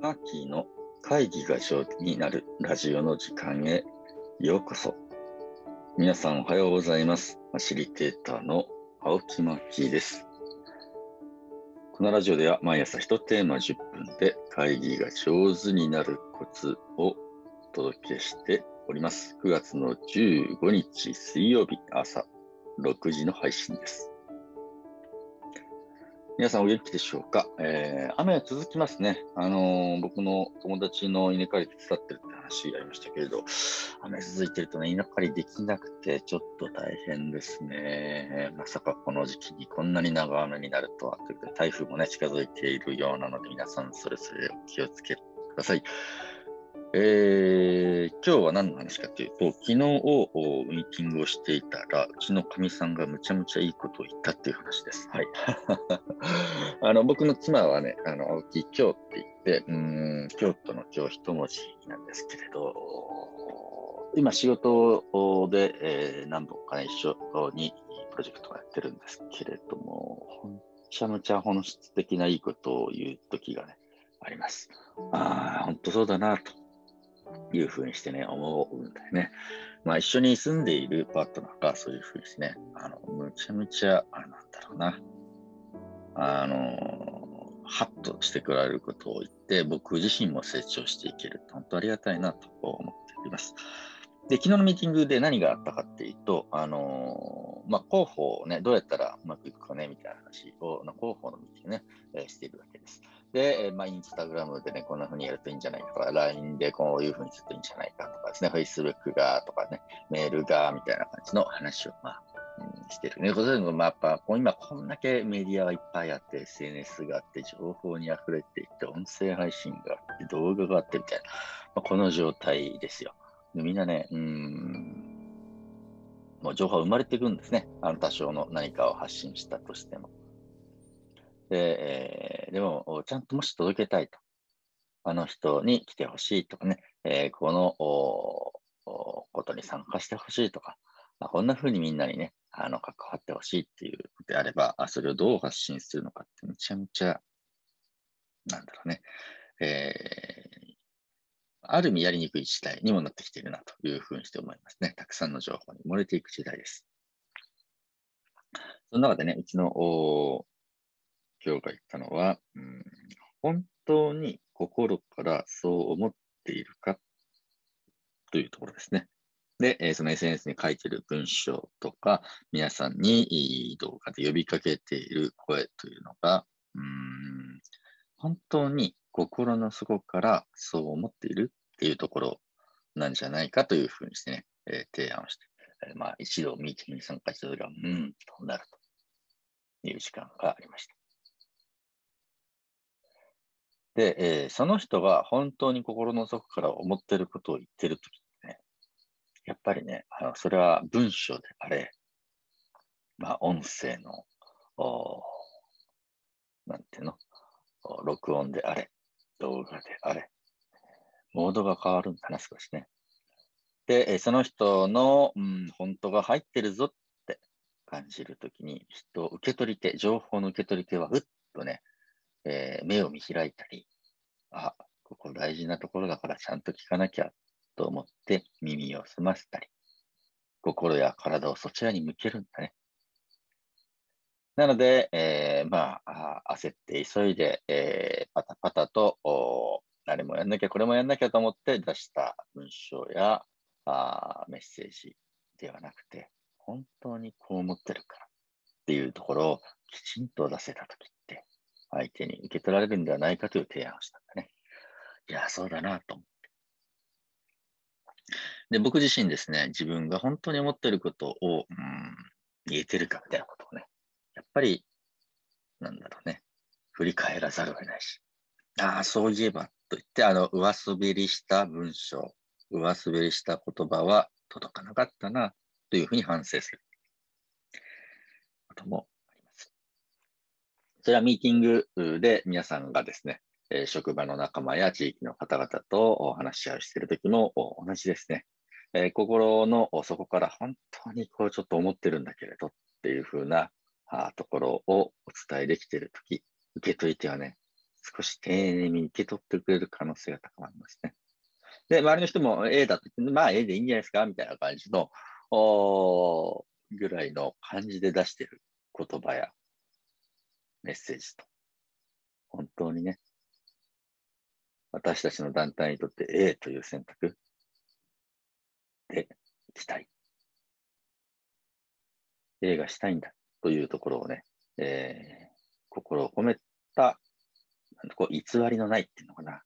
マーキーの会議が上手になるラジオの時間へようこそ。皆さんおはようございます。ファシリテーターの青木マーキーです。このラジオでは毎朝1テーマ10分で会議が上手になるコツをお届けしております。9月の15日水曜日朝6時の配信です。皆さんお元気でしょうか、えー雨は続きますね。あのー僕の友達の稲刈り手伝ってるって話ありましたけれど、雨続いてるとね、稲刈りできなくてちょっと大変ですね。まさかこの時期にこんなに長雨になるとは。ということで、台風もね、近づいているようなので、皆さんそれぞれお気をつけください。えー今日は何の話かというと、昨日をおミーティングをしていたら、うちのかみさんがむちゃむちゃいいことを言ったっていう話です。はい。あの僕の妻はね、あの青木京って言って、うん京都の京一文字なんですけれど、今仕事で、えー何本か、一緒にプロジェクトをやってるんですけれども、ほんちゃむちゃ本質的ないいことを言う時がね、あります。ああ、本当そうだな、というふうにしてね、思うんだよね。まあ一緒に住んでいるパートナーがそういうふうにしてね、あの、むちゃむちゃ、あなんだろうな、あの、ハッとしてくれることを言って、僕自身も成長していける。本当ありがたいなと思っております。で、昨日のミーティングで何があったかっていうと、あのまあ、広報をね、どうやったらうまくいくかね、みたいな話を、広報のミーティングね、えーしているわけです。で、えーまあ、インスタグラムでね、こんな風にやるといいんじゃないかとか、LINE でこういう風にするといいんじゃないかとかですね、Facebook がとかね、メールがみたいな感じの話を、まあ、うんしてるね。そういうのが、まあ、やっぱ、こう今こんだけメディアがいっぱいあって、SNS があって、情報に溢れていて、音声配信があって、動画があってみたいな、まあ、この状態ですよ。でみんなね、うん、もう情報は生まれていくんですね。あの多少の何かを発信したとしても。で、えーでも、ちゃんともし届けたいと。あの人に来てほしいとかね、えーこのことに参加してほしいとか、まあ、こんな風にみんなにね、あの関わってほしいっていうのであれば、あそれをどう発信するのかってめちゃめちゃ、なんだろうね、えーある意味やりにくい時代にもなってきているなというふうにして思いますね。たくさんの情報に漏れていく時代です。その中でね、うちの今日が言ったのは、うん、本当に心からそう思っているかというところですね。で、その SNS に書いている文章とか、皆さんに動画で呼びかけている声というのが、うん本当に心の底からそう思っているっていうところなんじゃないかというふうにしてね、えー提案をして、えーまあ、一度ミーティングに参加したときは、うん、となるという時間がありました。で、えーその人が本当に心の底から思ってることを言ってるときってね、やっぱりね、あのそれは文章であれ、まあ、音声の、おなんていうの、録音であれ、動画であれ、モードが変わるんだな、少しね。で、えその人の、うん、本当が入ってるぞって感じるときに、人、受け取り手、情報の受け取り手は、ふっとね、えー目を見開いたり、あ、ここ大事なところだからちゃんと聞かなきゃと思って耳を澄ませたり、心や体をそちらに向けるんだね。なので、えーまあ、焦って急いで、えーパタパタと、おあれもやんなきゃ、これもやんなきゃと思って出した文章やあメッセージではなくて、本当にこう思ってるからっていうところをきちんと出せたとき、相手に受け取られるんではないかという提案をしたんだね。いや、そうだなと思って。で、僕自身ですね、自分が本当に思っていることを、うん、言えてるかみたいなことをね、やっぱり、なんだろうね、振り返らざるを得ないし、ああ、そういえば、と言って、あの、上滑りした文章、上滑りした言葉は届かなかったな、というふうに反省することも。それはミーティングで皆さんがですね、え職場の仲間や地域の方々とお話し合いをしているときも同じですね。え心の底から本当にこうちょっと思ってるんだけれどっていうふうなところをお伝えできているとき、受け取り手はね、少し丁寧に受け取ってくれる可能性が高まりますね。で、周りの人も A だと言って、まあ A でいいんじゃないですかみたいな感じの、ぐらいの感じで出している言葉やメッセージと、本当にね、私たちの団体にとって A という選択でいきたい。A がしたいんだというところをね、えー、心を込めた、なんこう偽りのないっていうのかな。やっ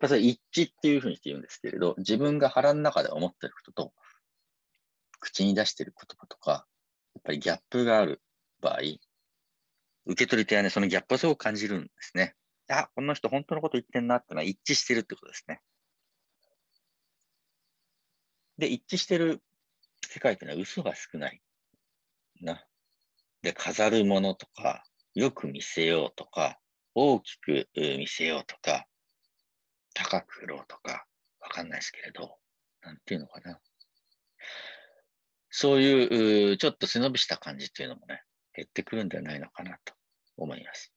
ぱそれ一致っていうふうにして言うんですけれど、自分が腹の中で思ってることと、口に出している言葉とか、やっぱりギャップがある場合、受け取り手はね、そのギャップをすごく感じるんですね。あ、この人本当のこと言ってんなってのは一致してるってことですね。で、一致してる世界ってのは嘘が少ない。な。で、飾るものとか、よく見せようとか、大きく見せようとか、高く売ろうとか、わかんないですけれど、なんていうのかな。そういう、ちょっと背伸びした感じっていうのもね、減ってくるんではないのかなと思います。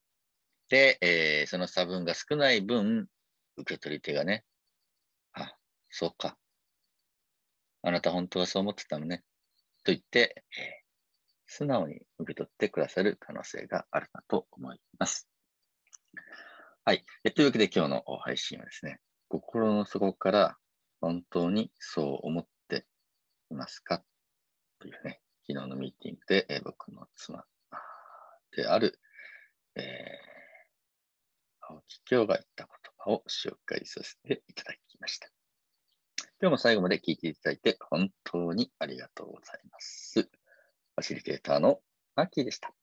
で、えー、その差分が少ない分、受け取り手がね、あ、そうか。あなた本当はそう思ってたのね。と言って、えー、素直に受け取ってくださる可能性があるかと思います。はい。えというわけで今日の配信はですね、心の底から本当にそう思っていますか？というね、昨日のミーティングで、え、僕の妻である、えー青木京が言った言葉を紹介させていただきました。今日も最後まで聞いていただいて本当にありがとうございます。ファシリテーターのマッキーでした。